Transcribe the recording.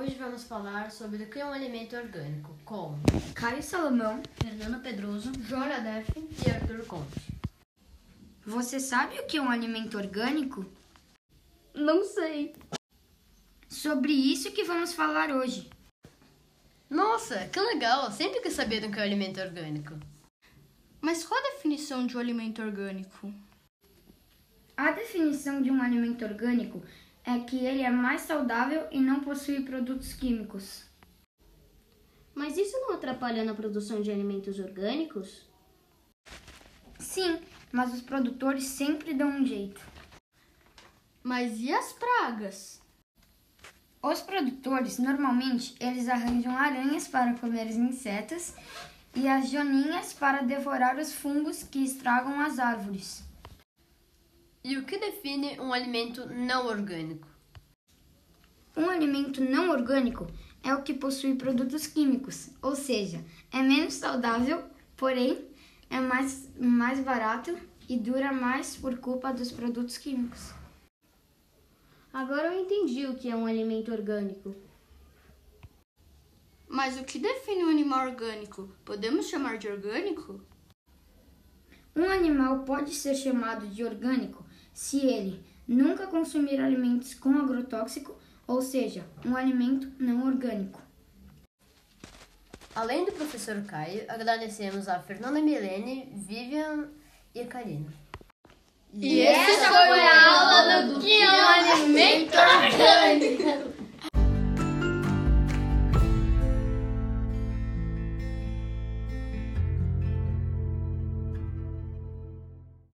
Hoje vamos falar sobre o que é um alimento orgânico com Caio Salomão, Fernanda Pedroso, Joana Def e Arthur Conte. você sabe o que é um alimento orgânico? Não sei. Sobre isso que vamos falar hoje. Nossa, que legal! Sempre quis saber do que é um alimento orgânico. Mas qual a definição de um alimento orgânico? A definição de um alimento orgânico é que ele é mais saudável e não possui produtos químicos. Mas isso não atrapalha na produção de alimentos orgânicos? Sim, mas os produtores sempre dão um jeito. Mas e as pragas? Os produtores, normalmente, eles arranjam aranhas para comer os insetos e as joaninhas para devorar os fungos que estragam as árvores. E o que define um alimento não orgânico? Um alimento não orgânico é o que possui produtos químicos, ou seja, é menos saudável, porém é mais, mais barato e dura mais por culpa dos produtos químicos. Agora eu entendi o que é um alimento orgânico. Mas o que define um animal orgânico? Podemos chamar de orgânico? Um animal pode ser chamado de orgânico se ele nunca consumir alimentos com agrotóxico, ou seja, um alimento não orgânico. Além do professor Caio, agradecemos a Fernanda Milene, Vivian e Karina. E essa foi a aula do que é um alimento.